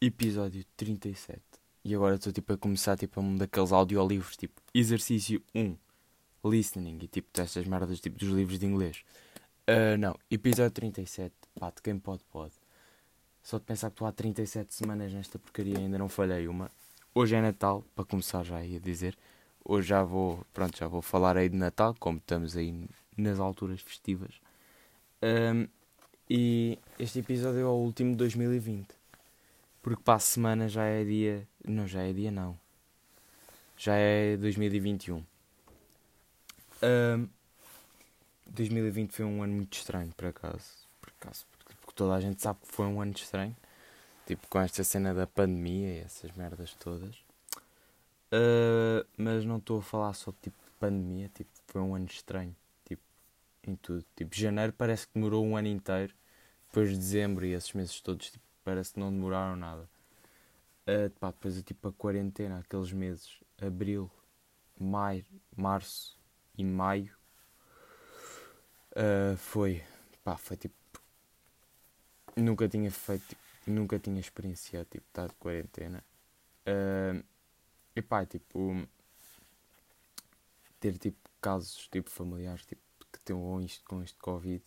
episódio 37. E agora estou tipo a começar tipo um daqueles audiolivros, tipo exercício 1, listening e tipo destas merdas tipo dos livros de inglês. Uh, não, episódio 37, pá, de quem pode, pode. Só de pensar que estou há 37 semanas nesta porcaria ainda não falhei uma. Hoje é Natal, para começar já ia dizer. Hoje já vou, pronto, já vou falar aí de Natal, como estamos aí nas alturas festivas. Um, e este episódio é o último de 2020. Porque para a semana já é dia. Não, já é dia não. Já é 2021. Um, 2020 foi um ano muito estranho, por acaso. Por acaso, porque toda a gente sabe que foi um ano estranho. Tipo, com esta cena da pandemia e essas merdas todas. Uh, mas não estou a falar só tipo de pandemia. Tipo, foi um ano estranho. Tipo, em tudo. Tipo, janeiro parece que demorou um ano inteiro. Depois de dezembro e esses meses todos, tipo, parece que não demoraram nada. Uh, pá, depois tipo a quarentena, aqueles meses, abril, maio, março e maio, uh, foi, pá, foi tipo, nunca tinha feito, tipo, nunca tinha experienciado, tipo, estar de quarentena. Uh, e pá, tipo, ter, tipo, casos, tipo, familiares, tipo, que tenham isto com este Covid.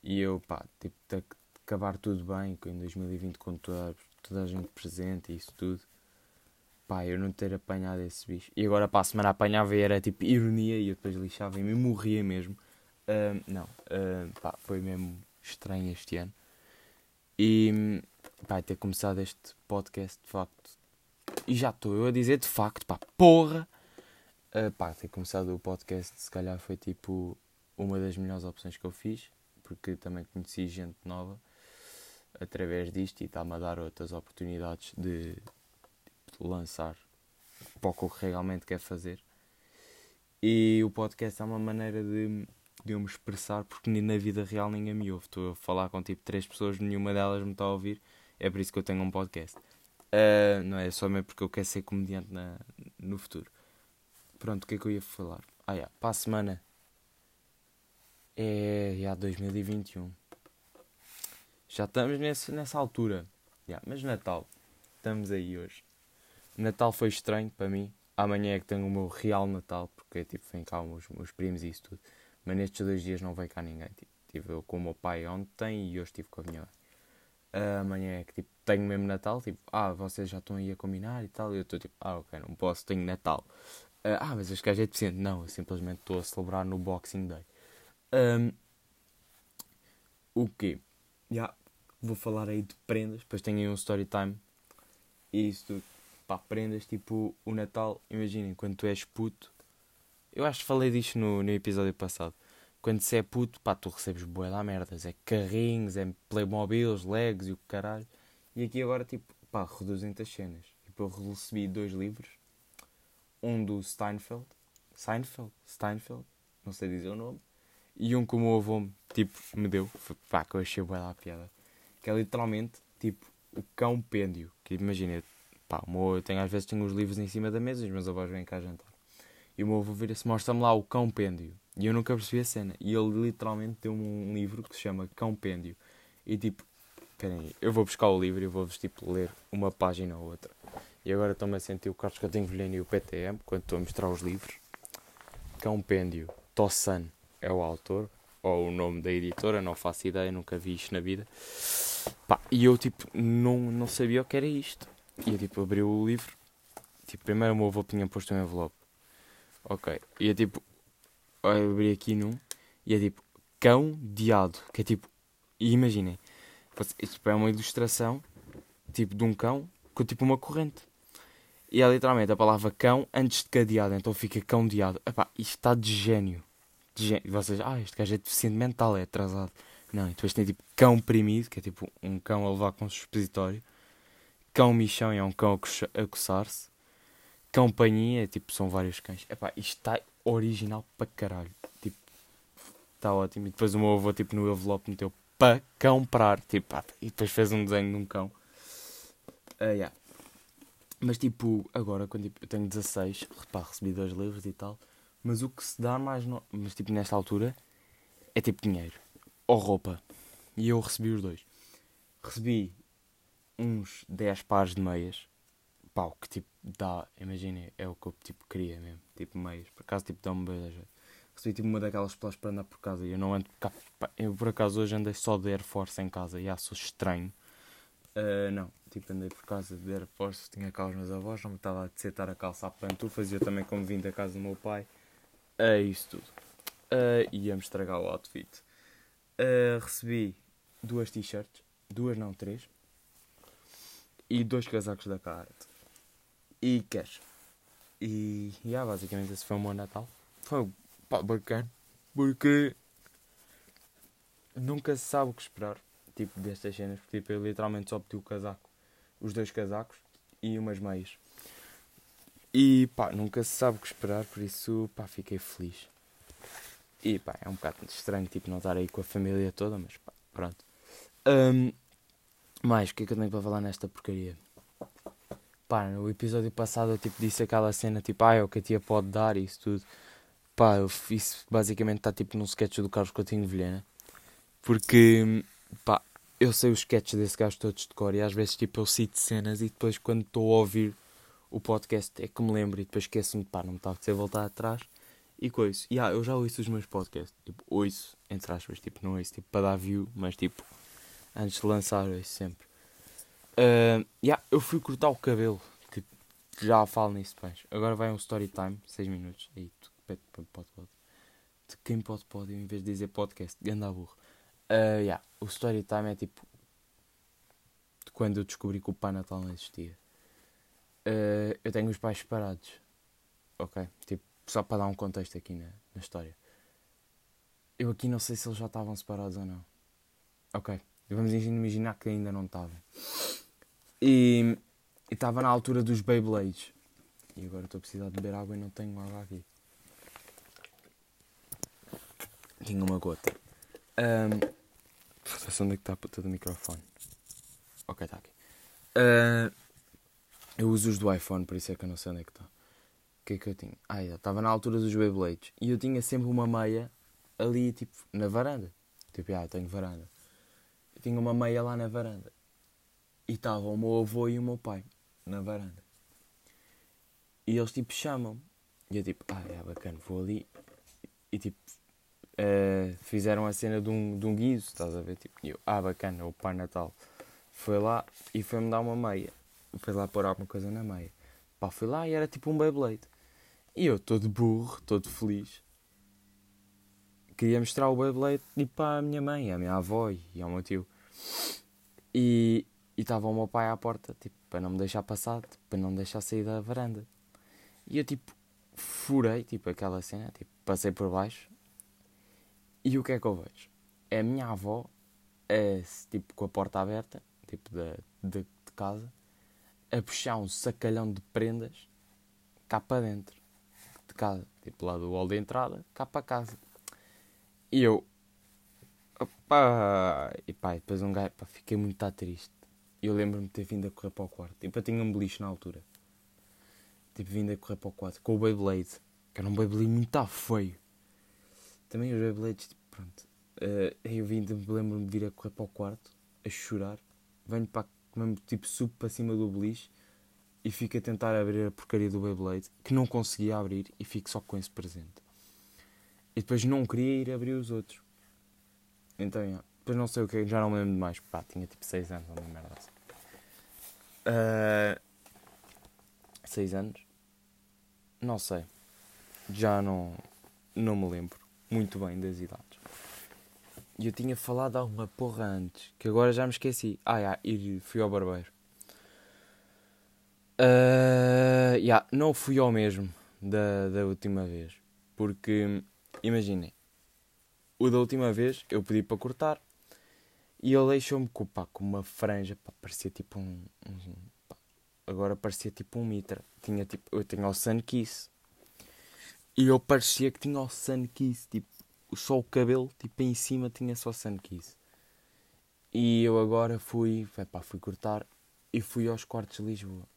E eu, pá, tipo, acabar tudo bem, em 2020 com toda, toda a gente presente e isso tudo. Pá, eu não ter apanhado esse bicho. E agora para a semana apanhava e era tipo ironia e eu depois lixava e me morria mesmo. Uh, não, uh, pá, foi mesmo estranho este ano. E pá, ter começado este podcast de facto. E já estou eu a dizer de facto, pá, porra! Uh, pá, ter começado o podcast se calhar foi tipo uma das melhores opções que eu fiz, porque também conheci gente nova através disto e está-me a dar outras oportunidades de, lançar para o que realmente quero fazer. E o podcast é uma maneira de, de eu me expressar, porque na vida real ninguém me ouve. Estou a falar com tipo três pessoas, nenhuma delas me está a ouvir. É por isso que eu tenho um podcast. Uh, não é só mesmo porque eu quero ser comediante na, no futuro. Pronto, o que é que eu ia falar? Ah, yeah, para a semana é já 2021. Já estamos nesse, nessa altura. Yeah, mas Natal, estamos aí hoje. Natal foi estranho para mim. Amanhã é que tenho o meu real Natal, porque tipo, vem cá os meus primos e isso tudo. Mas nestes dois dias não vem cá ninguém. Tipo, estive eu com o meu pai ontem e hoje estive com a minha mãe. Uh, amanhã é que tipo, tenho mesmo Natal. Tipo, ah, vocês já estão aí a combinar e tal. E eu estou tipo, ah, ok, não posso, tenho Natal. Uh, ah, mas este gajo é deficiente. Não, eu simplesmente estou a celebrar no Boxing Day. Um, o quê? Yeah, vou falar aí de prendas, depois tenho aí um story time. E isso tudo. Pá, prendas tipo o Natal, imaginem, quando tu és puto, eu acho que falei disto no, no episódio passado. Quando se é puto, pá, tu recebes boé da merdas, é carrinhos, é Playmobiles, Legos e o caralho. E aqui agora, tipo, pá, reduzem as cenas. Tipo, eu recebi dois livros, um do Steinfeld, Seinfeld, Steinfeld, não sei dizer o nome, e um que o meu avô, tipo, me deu, pá, que eu achei boé da piada que é literalmente tipo o cão pêndio. Que imagina, pá, meu, eu tenho, às vezes tenho os livros em cima da mesa e os meus avós vêm cá jantar. E o meu avô vira-se, mostra-me lá o cão pêndio. E eu nunca percebi a cena. E ele literalmente deu-me um livro que se chama Cão Pêndio. E tipo, peraí, eu vou buscar o livro e vou-vos tipo ler uma página ou outra. E agora estou-me a sentir o Carlos Coutinho Vilhena e o PTM, quando estou a mostrar os livros. Cão Pêndio, Tossan é o autor, ou o nome da editora, não faço ideia, nunca vi isto na vida. Pá, e eu tipo não, não sabia o que era isto. E eu tipo abri o livro. Tipo, primeiro o meu avô tinha posto um envelope. Ok. E é tipo. Eu abri aqui num. E é tipo cão diado. Que é tipo. E imaginem. Isto é uma ilustração. Tipo de um cão com tipo uma corrente. E é literalmente a palavra cão antes de cadeado. Então fica cão diado. Epá, isto está de gênio. De gênio. E vocês, ah, este gajo é deficiente mental, é atrasado. Não, e depois tem tipo cão primido, que é tipo um cão a levar com supositório. Cão michão é um cão a coçar-se. Cão panhinha, é, tipo, são vários cães. Epá, isto está original para caralho. Tipo, está ótimo. E depois o meu avô, tipo, no envelope meteu para comprar. Tipo, pá, e depois fez um desenho de um cão. Uh, yeah. Mas tipo, agora quando tipo, eu tenho 16, repá, recebi dois livros e tal. Mas o que se dá mais, no... mas tipo, nesta altura, é tipo dinheiro ou roupa. E eu recebi os dois. Recebi uns 10 pares de meias. O que tipo dá, imaginem, é o que eu tipo queria mesmo. Tipo meias. Por acaso tipo dá-me beijo. Recebi tipo uma daquelas pelas para andar por casa e eu não ando cá. Eu por acaso hoje andei só de Air Force em casa e sou estranho. Uh, não, tipo andei por casa de Air Force, tinha cá os meus avós, não me estava a desetar a calçar pantu, fazia também como vim da casa do meu pai. É isso tudo. Uh, ia-me estragar o outfit. Uh, recebi duas t-shirts, duas não, três. E dois casacos da Carhartt. E cash. E, yeah, basicamente esse foi o meu Natal. Foi pá, bacana. Porque nunca se sabe o que esperar. Tipo, destas cenas. Porque tipo, eu literalmente só pedi o casaco. Os dois casacos e umas meias. E pá, nunca se sabe o que esperar. Por isso, pá, fiquei feliz. E pá, é um bocado estranho tipo, não estar aí com a família toda, mas pá, pronto. Um, mais, o que é que eu tenho para falar nesta porcaria? Pá, no episódio passado eu tipo, disse aquela cena tipo, ah, é o que a tia pode dar e isso tudo. Pá, isso basicamente está tipo num sketch do Carlos Coutinho Vilhena. Porque, pá, eu sei os sketches desse gajo todos de cor e às vezes tipo eu cito cenas e depois quando estou a ouvir o podcast é que me lembro e depois esqueço-me, pá, não me está a ser voltar atrás e coisa. E yeah, eu já ouço os meus podcasts. Tipo, ouço, entre aspas. Tipo, não ouço tipo, para dar view, mas tipo, antes de lançar, ouço sempre. Uh, yeah, eu fui cortar o cabelo. Tipo, já falo nisso depois. Agora vai um story time, 6 minutos. Aí, tu, pode, pode, pode. Quem pode, pode, em vez de dizer podcast, ganda burro. Uh, yeah, o story time é tipo. De quando eu descobri que o Pai Natal não existia. Uh, eu tenho os pais separados. Ok? Tipo, só para dar um contexto aqui na, na história. Eu aqui não sei se eles já estavam separados ou não. Ok. Vamos imaginar que ainda não estavam. E estava na altura dos Beyblades. E agora estou a precisar de beber água e não tenho água aqui. Tinha uma gota. Um, onde é que está a puta do microfone? Ok, está aqui. Uh, eu uso os do iPhone, por isso é que eu não sei onde é que está que é que eu tinha? Ah, eu estava na altura dos Beyblades e eu tinha sempre uma meia ali, tipo, na varanda. Tipo, ah, tenho varanda. Eu tinha uma meia lá na varanda. E estava o meu avô e o meu pai na varanda. E eles, tipo, chamam-me. E eu, tipo, ah, é bacana, vou ali. E, tipo, uh, fizeram a cena de um, de um guiso, estás a ver? Tipo, e eu, ah, bacana, o Pai Natal. Foi lá e foi-me dar uma meia. Foi lá pôr alguma coisa na meia. Pá, fui lá e era tipo um Beyblade. E eu, todo burro, todo feliz, queria mostrar o Beyblade tipo, à minha mãe, à minha avó e ao meu tio. E estava o meu pai à porta, tipo, para não me deixar passar, tipo, para não me deixar sair da varanda. E eu, tipo, furei, tipo, aquela cena, tipo, passei por baixo. E o que é que eu vejo? É a minha avó, é, tipo, com a porta aberta, tipo, de, de, de casa, a puxar um sacalhão de prendas cá para dentro de casa, tipo lá do hall de entrada, cá para casa. E eu, opá, e pá, depois um gajo, pá, fiquei muito triste. E eu lembro-me de ter vindo a correr para o quarto. Tipo, eu tinha um beliche na altura. Tipo, vindo a correr para o quarto com o Beyblade, que era um Beyblade muito feio. Também os Beyblades, tipo, pronto. Uh, eu vim, lembro-me de vir a correr para o quarto, a chorar. Venho para, mesmo, tipo, subo para cima do beliche e fico a tentar abrir a porcaria do Beyblade, que não conseguia abrir e fico só com esse presente. E depois não queria ir abrir os outros. Então, yeah. depois não sei o que, já não me lembro mais. Pá, tinha tipo 6 anos uma merda assim. Uh, ah, 6 anos? Não sei. Já não, não me lembro muito bem das idades. E eu tinha falado alguma porra antes, que agora já me esqueci. Ah, yeah, fui ao barbeiro. Uh, yeah, não fui ao mesmo da, da última vez. Porque, imaginem, o da última vez eu pedi para cortar e ele deixou-me com, com uma franja, pá, parecia tipo um. um pá, agora parecia tipo um mitra. Tinha, tipo, eu tinha o Sun Kiss e eu parecia que tinha o Sun Kiss, tipo, só o cabelo, tipo, em cima tinha só Sun Kiss. E eu agora fui, pá, fui cortar e fui aos quartos de Lisboa.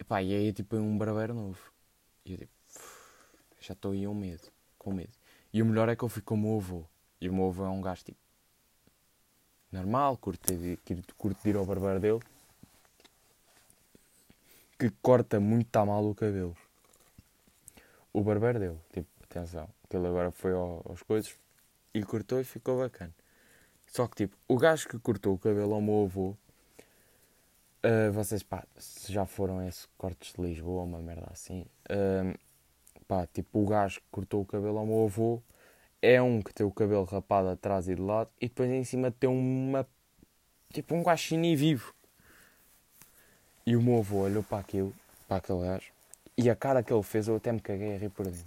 Epá, e aí tipo um barbeiro novo. E eu tipo, já estou aí um medo, com medo. E o melhor é que eu fui com o meu avô. E o meu avô é um gajo tipo. normal, curto, curto de ir ao barbeiro dele, que corta muito tá mal o cabelo. O barbeiro dele, tipo, atenção, que ele agora foi ao, aos coisas e cortou e ficou bacana. Só que, tipo, o gajo que cortou o cabelo ao meu avô, uh, vocês, pá, se já foram a esses cortes de Lisboa, uma merda assim, uh, pá, tipo, o gajo que cortou o cabelo ao meu avô é um que tem o cabelo rapado atrás e de lado e depois em cima tem uma, tipo, um guaxinim vivo. E o meu avô olhou para aquilo, para aquele gajo, e a cara que ele fez eu até me caguei a rir por dentro.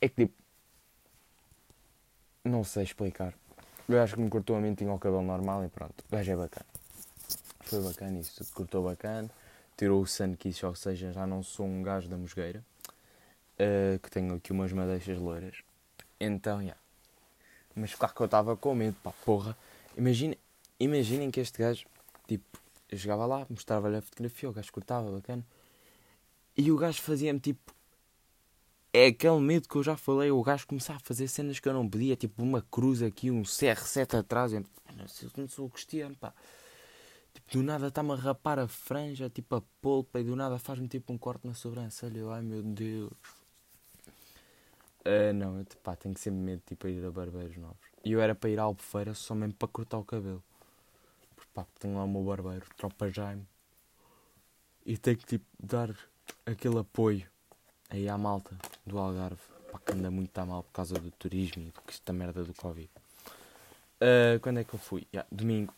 É que tipo, não sei explicar. O gajo que me cortou a mim tinha o cabelo normal e pronto. O gajo é bacana. Foi bacana isso, cortou bacana. Tirou o sunkiss, ou seja, já não sou um gajo da mosgueira. Uh, que tenho aqui umas madeixas loiras. Então, já. Yeah. Mas claro que eu estava com medo, pá, porra. Imaginem, imaginem que este gajo, tipo, eu chegava lá, mostrava-lhe a fotografia, o gajo cortava, bacana. E o gajo fazia-me tipo é aquele medo que eu já falei, o gajo começar a fazer cenas que eu não podia, tipo uma cruz aqui, um CR7 atrás, eu não sou o Cristiano, pá. Tipo, do nada está-me a rapar a franja, tipo a polpa, e do nada faz-me tipo um corte na sobrancelha, eu, ai meu Deus. Uh, não, eu pá, tenho sempre medo tipo, a ir a barbeiros novos. E eu era para ir à Albufeira só mesmo para cortar o cabelo. Porque pá, tenho lá o meu barbeiro, tropa Jaime. E tenho que tipo dar aquele apoio aí à malta do Algarve, pá, que anda muito a mal por causa do turismo e esta merda do Covid. Uh, quando é que eu fui? Yeah, domingo.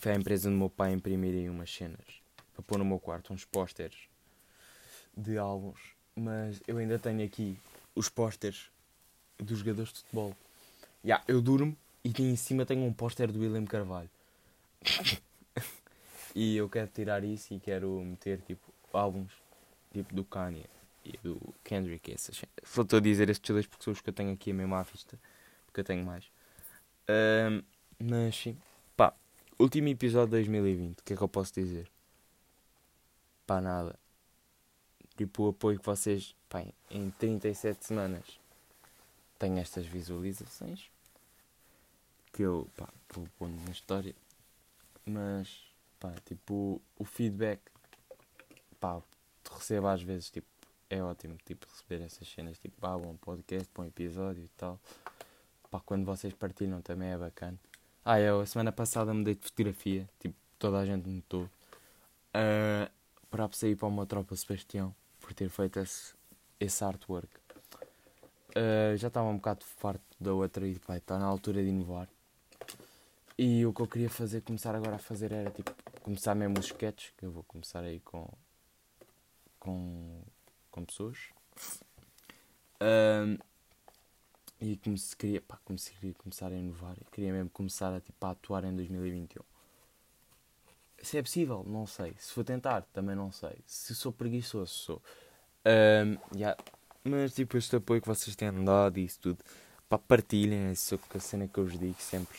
Foi a empresa do meu pai imprimir aí umas cenas para pôr no meu quarto uns pósteres de álbuns, mas eu ainda tenho aqui os pósteres dos jogadores de futebol. Yeah, eu durmo e em cima tenho um póster do William Carvalho. e eu quero tirar isso e quero meter tipo álbuns tipo do Kanye e do Kendrick. Essas. Estou a dizer estes dois porque são os que eu tenho aqui a mesma à vista. Porque eu tenho mais. Um, mas sim. Pá, último episódio de 2020. O que é que eu posso dizer? Pá, nada. Tipo, o apoio que vocês, pá, em 37 semanas têm estas visualizações. Que eu, pá, vou pondo na história. Mas, pá, tipo, o feedback, pá, recebo às vezes, tipo, é ótimo, tipo, receber essas cenas, tipo, ah, bom podcast, bom episódio e tal. Pá, quando vocês partilham também é bacana. Ah, eu a semana passada mudei de fotografia, tipo, toda a gente notou. Uh, para sair para uma tropa Sebastião, por ter feito esse, esse artwork. Uh, já estava um bocado farto da outra e pá, está na altura de inovar. E o que eu queria fazer, começar agora a fazer era tipo, começar mesmo os sketches, que eu vou começar aí com com, com pessoas. Um, e como se queria, pá, como se queria começar a inovar, queria mesmo começar a, tipo, a atuar em 2021. Se é possível, não sei. Se for tentar, também não sei. Se sou preguiçoso, sou. Um, yeah. Mas tipo, este apoio que vocês têm dado e isso tudo, pá, partilhem isso é a cena que eu vos digo sempre.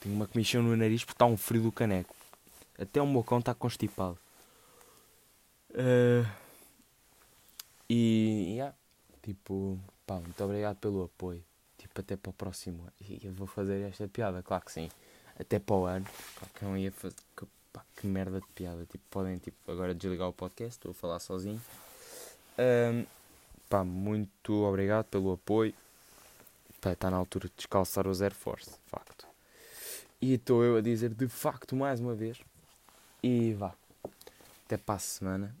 Tenho uma comichão no nariz porque está um frio do caneco. Até o meu cão está constipado. Uh, e, yeah, tipo, pá, muito obrigado pelo apoio. Tipo, até para o próximo ano. E eu vou fazer esta piada, claro que sim. Até para o ano. Claro que não ia fazer. Que, pá, que merda de piada. Tipo, podem tipo, agora desligar o podcast, estou a falar sozinho. Um, pá, muito obrigado pelo apoio. Pá, está na altura de descalçar o Zero Force, de facto. E estou eu a dizer de facto mais uma vez. E vá. Até para a semana.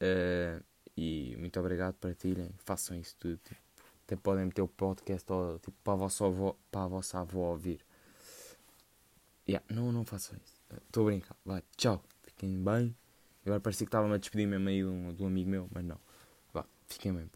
Uh, e muito obrigado, partilhem, façam isso tudo. Tipo, até podem meter o podcast tipo, para, a vossa avó, para a vossa avó ouvir. Yeah, não, não façam isso. Estou a brincar. Vai, tchau. Fiquem bem. Agora parecia que estava-me a despedir mesmo aí de um, de um amigo meu, mas não. Vá, fiquem bem.